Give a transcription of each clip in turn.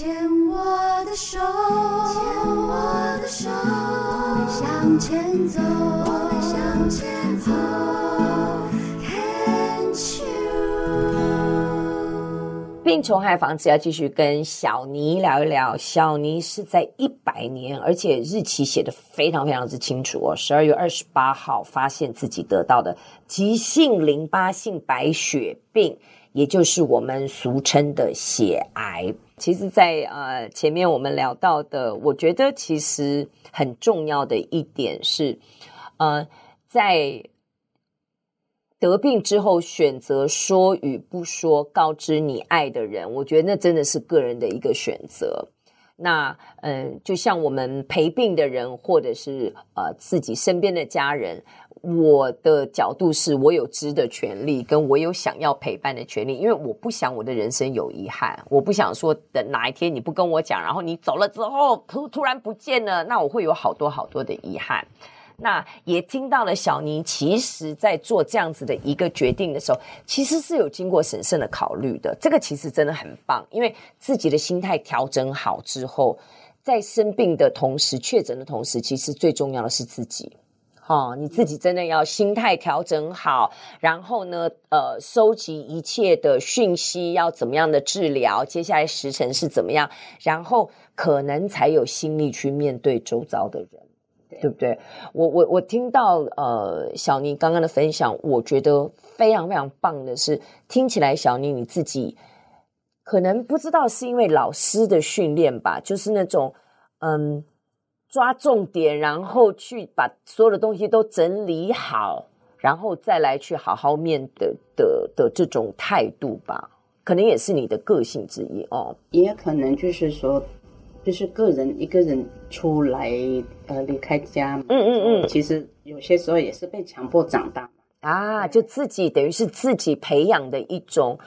牵我的手，牵我的手，我们向前走，我们向前走。病虫害防治要继续跟小妮聊一聊。小妮是在一百年，而且日期写得非常非常之清楚哦。十二月二十八号发现自己得到的急性淋巴性白血病，也就是我们俗称的血癌。其实在，呃前面我们聊到的，我觉得其实很重要的一点是，呃，在。得病之后选择说与不说，告知你爱的人，我觉得那真的是个人的一个选择。那嗯，就像我们陪病的人，或者是呃自己身边的家人，我的角度是我有知的权利，跟我有想要陪伴的权利，因为我不想我的人生有遗憾，我不想说等哪一天你不跟我讲，然后你走了之后突突然不见了，那我会有好多好多的遗憾。那也听到了，小妮其实在做这样子的一个决定的时候，其实是有经过审慎的考虑的。这个其实真的很棒，因为自己的心态调整好之后，在生病的同时、确诊的同时，其实最重要的是自己。哦，你自己真的要心态调整好，然后呢，呃，收集一切的讯息，要怎么样的治疗，接下来时辰是怎么样，然后可能才有心力去面对周遭的人。对不对？我我我听到呃小妮刚刚的分享，我觉得非常非常棒的是，听起来小妮你自己可能不知道是因为老师的训练吧，就是那种嗯抓重点，然后去把所有的东西都整理好，然后再来去好好面对的的，的这种态度吧，可能也是你的个性之一哦，也可能就是说。就是个人一个人出来，呃，离开家嘛，嗯嗯嗯，其实有些时候也是被强迫长大啊，就自己等于是自己培养的一种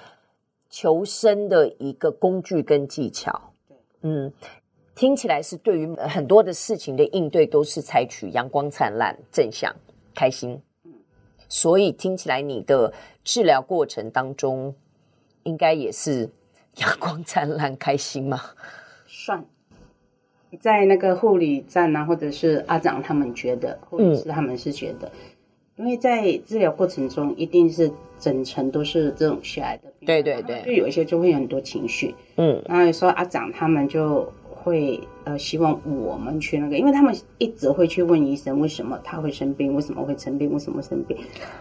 求生的一个工具跟技巧。对，嗯，听起来是对于很多的事情的应对都是采取阳光灿烂、正向、开心。嗯，所以听起来你的治疗过程当中应该也是阳光灿烂、开心吗？算。在那个护理站啊，或者是阿长他们觉得，或者是他们是觉得，嗯、因为在治疗过程中，一定是整层都是这种血癌的病，对对对，就有一些就会有很多情绪，嗯，然后有时候阿长他们就会呃希望我们去那个，因为他们一直会去问医生为什么他会生病，为什么会生病，为什么会生病，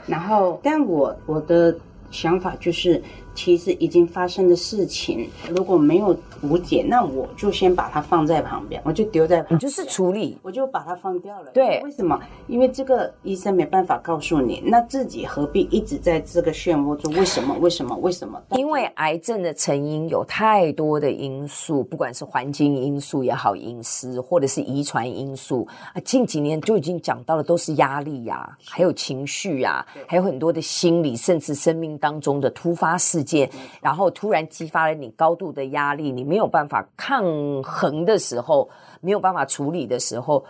然后但我我的想法就是。其实已经发生的事情，如果没有无解，那我就先把它放在旁边，我就丢在旁边，你就是处理，我就把它放掉了。对，为什么？因为这个医生没办法告诉你，那自己何必一直在这个漩涡中？为什么？为什么？为什么？因为癌症的成因有太多的因素，不管是环境因素也好，饮食或者是遗传因素啊，近几年就已经讲到了，都是压力呀、啊，还有情绪呀、啊，还有很多的心理，甚至生命当中的突发事。然后突然激发了你高度的压力，你没有办法抗衡的时候，没有办法处理的时候，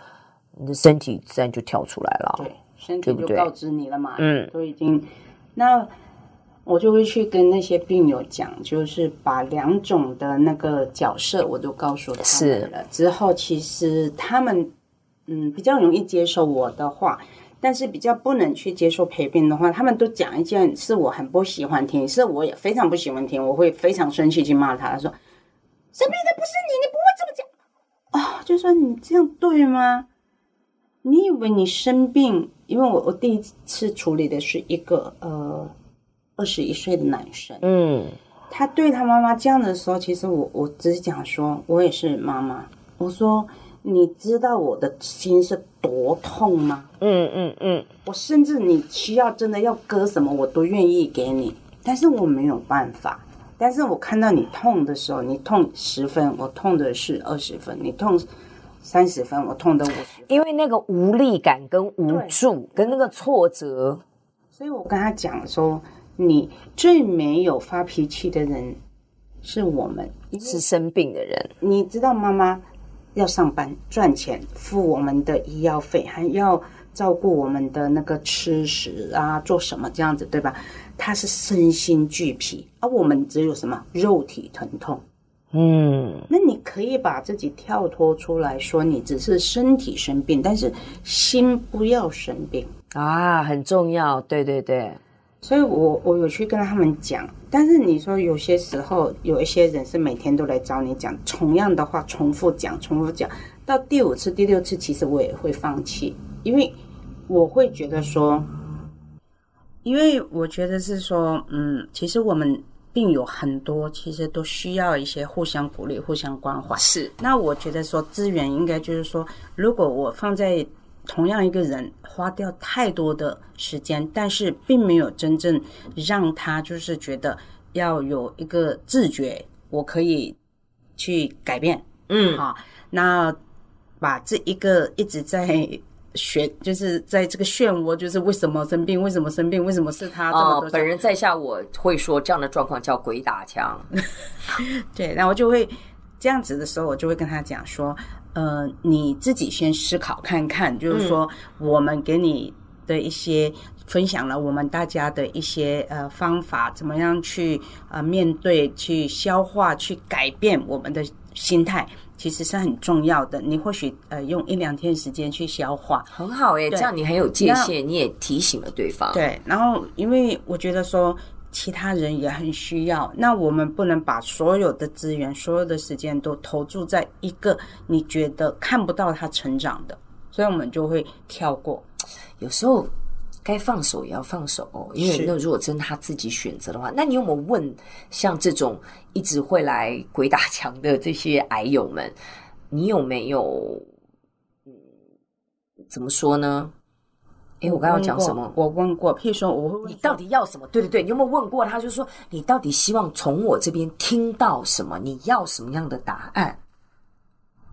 你的身体自然就跳出来了。对，身体就告知你了嘛。嗯，都已经。那我就会去跟那些病友讲，就是把两种的那个角色我都告诉他们了。之后其实他们嗯比较容易接受我的话。但是比较不能去接受陪病的话，他们都讲一件是我很不喜欢听，是我也非常不喜欢听，我会非常生气去骂他。他说：“生病的不是你，你不会这么讲啊！”哦，就说你这样对吗？你以为你生病？因为我我第一次处理的是一个呃二十一岁的男生，嗯，他对他妈妈这样的时候，其实我我只是讲说，我也是妈妈，我说。你知道我的心是多痛吗？嗯嗯嗯，我甚至你需要真的要割什么，我都愿意给你，但是我没有办法。但是我看到你痛的时候，你痛十分，我痛的是二十分；你痛三十分，我痛的五十分。因为那个无力感跟无助跟那个挫折，所以我跟他讲说，你最没有发脾气的人是我们，是生病的人。你知道妈妈。要上班赚钱，付我们的医药费，还要照顾我们的那个吃食啊，做什么这样子，对吧？他是身心俱疲，而我们只有什么肉体疼痛。嗯，那你可以把自己跳脱出来说，你只是身体生病，但是心不要生病啊，很重要。对对对，所以我我有去跟他们讲，但是你说有些时候有一些人是每天都来找你讲同样的话，重复讲，重复讲，到第五次、第六次，其实我也会放弃，因为我会觉得说，因为我觉得是说，嗯，其实我们。病友很多，其实都需要一些互相鼓励、互相关怀。是，那我觉得说资源应该就是说，如果我放在同样一个人，花掉太多的时间，但是并没有真正让他就是觉得要有一个自觉，我可以去改变。嗯，好，那把这一个一直在。学就是在这个漩涡，就是为什么生病？为什么生病？为什么是他？哦，本人在下我会说这样的状况叫鬼打墙。对，然后就会这样子的时候，我就会跟他讲说，呃，你自己先思考看看，就是说我们给你的一些分享了，我们大家的一些呃方法，怎么样去呃面对、去消化、去改变我们的心态。其实是很重要的，你或许呃用一两天时间去消化，很好诶，这样你很有界限，你也提醒了对方。对，然后因为我觉得说其他人也很需要，那我们不能把所有的资源、所有的时间都投注在一个你觉得看不到他成长的，所以我们就会跳过。有时候。该放手也要放手哦，因为那如果真他自己选择的话，那你有没有问像这种一直会来鬼打墙的这些癌友们，你有没有嗯怎么说呢？哎，我刚刚讲什么？我问过，譬如说，我会问你到底要什么？对对对，你有没有问过他？就是说，你到底希望从我这边听到什么？你要什么样的答案？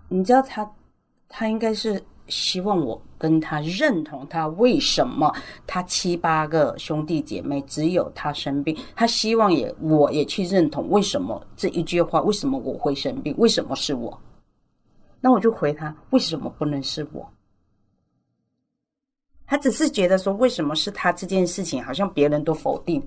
你知道他，他应该是。希望我跟他认同他为什么他七八个兄弟姐妹只有他生病，他希望也我也去认同为什么这一句话，为什么我会生病，为什么是我？那我就回他，为什么不能是我？他只是觉得说，为什么是他这件事情好像别人都否定，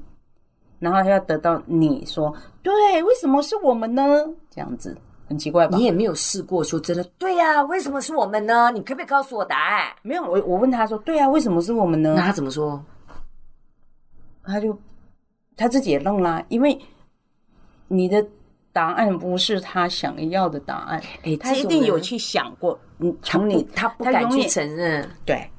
然后他要得到你说对，为什么是我们呢？这样子。很奇怪吧？你也没有试过说真的，对呀、啊？为什么是我们呢？你可不可以告诉我答案？没有，我我问他说，对呀、啊？为什么是我们呢？那他怎么说？他就他自己也弄啦，因为你的答案不是他想要的答案。哎，他一定有去想过。嗯，从你他不敢去承认。对，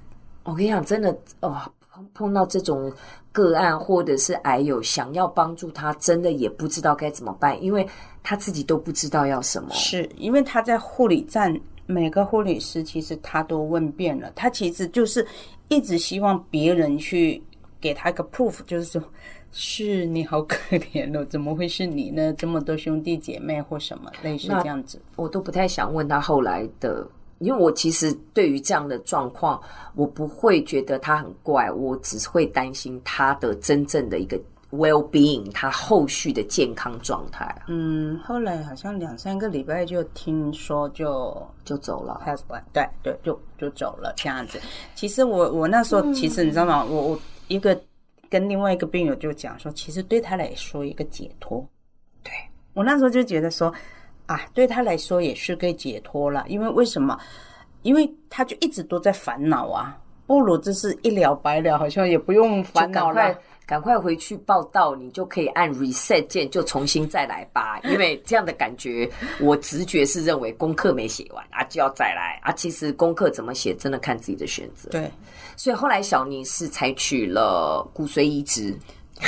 我跟你讲，真的哦，碰碰到这种。个案或者是癌友想要帮助他，真的也不知道该怎么办，因为他自己都不知道要什么。是因为他在护理站，每个护理师其实他都问遍了，他其实就是一直希望别人去给他一个 proof，就是说，是你好可怜哦，怎么会是你呢？这么多兄弟姐妹或什么类似这样子，我都不太想问他后来的。因为我其实对于这样的状况，我不会觉得他很怪，我只会担心他的真正的一个 well being，他后续的健康状态。嗯，后来好像两三个礼拜就听说就就走了，pass by，对对，就就走了这样子。其实我我那时候其实你知道吗？我我一个跟另外一个病友就讲说，其实对他来说一个解脱。对，我那时候就觉得说。啊，对他来说也是个解脱了，因为为什么？因为他就一直都在烦恼啊，不如就是一了百了，好像也不用烦恼了。赶快，赶快回去报到，你就可以按 reset 键，就重新再来吧。因为这样的感觉，我直觉是认为功课没写完啊，就要再来啊。其实功课怎么写，真的看自己的选择。对，所以后来小尼是采取了骨髓移植。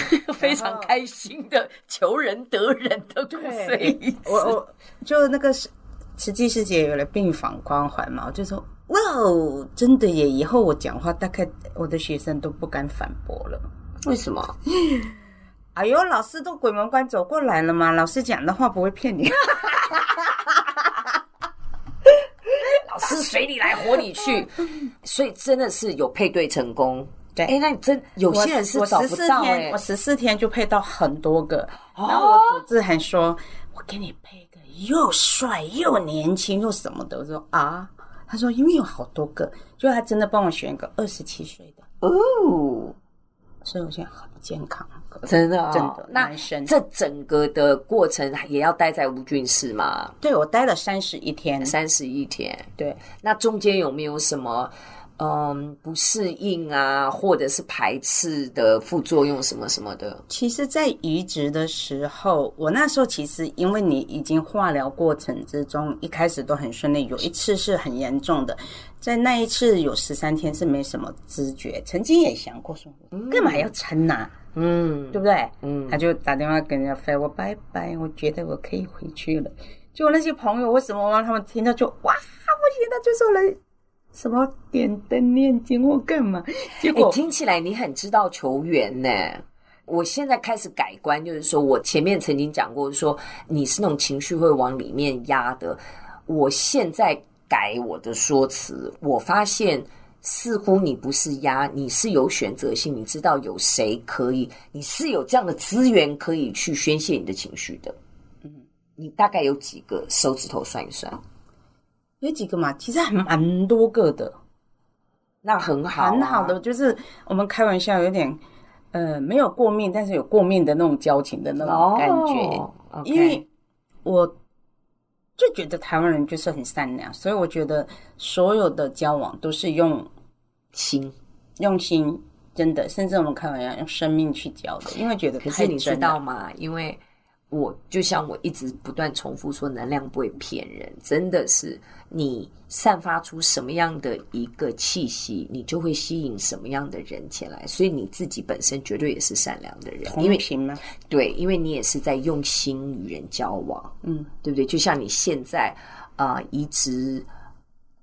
非常开心的求人得人的骨髓，我我就那个是慈济师姐有了病房关怀嘛，我就说哇哦，真的耶！以后我讲话大概我的学生都不敢反驳了。为什么？哎呦，老师都鬼门关走过来了嘛，老师讲的话不会骗你。老师水里来活你去，所以真的是有配对成功。对，哎，那你真有些人是找不到哎，我十四天就配到很多个，然后我主治还说，我给你配个又帅又年轻又什么的，我说啊，他说因为有好多个，就他真的帮我选一个二十七岁的。哦，所以我现在很健康，真的、哦、真的。那这整个的过程也要待在无菌室吗？对，我待了三十一天，三十一天。对，那中间有没有什么嗯不适应啊，或者是排斥的副作用什么什么的？其实，在移植的时候，我那时候其实因为你已经化疗过程之中，一开始都很顺利，有一次是很严重的。在那一次有十三天是没什么知觉，曾经也想过说，干嘛要撑呐、啊？嗯，对不对？嗯，他就打电话跟人家飞我拜拜，我觉得我可以回去了。就那些朋友为什么让他们听到就哇，我现在就说了什么点灯念经或干嘛？结果、欸、听起来你很知道球员呢。我现在开始改观，就是说我前面曾经讲过，说你是那种情绪会往里面压的，我现在。改我的说辞，我发现似乎你不是压，你是有选择性，你知道有谁可以，你是有这样的资源可以去宣泄你的情绪的。嗯，你大概有几个手指头算一算？有几个嘛？其实还蛮多个的。那很好啊，很好的，就是我们开玩笑，有点呃没有过命，但是有过命的那种交情的那种感觉。因为我。就觉得台湾人就是很善良，所以我觉得所有的交往都是用心，用心，真的，甚至我们开玩笑用生命去交的，因为觉得可是你知道吗？因为。我就像我一直不断重复说，能量不会骗人，真的是你散发出什么样的一个气息，你就会吸引什么样的人前来。所以你自己本身绝对也是善良的人，因为？对，因为你也是在用心与人交往，嗯，对不对？就像你现在啊、呃，移植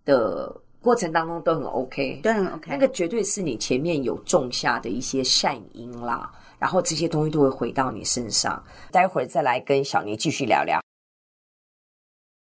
的过程当中都很 OK，都，很 OK，那个绝对是你前面有种下的一些善因啦。然后这些东西都会回到你身上。待会儿再来跟小尼继续聊聊。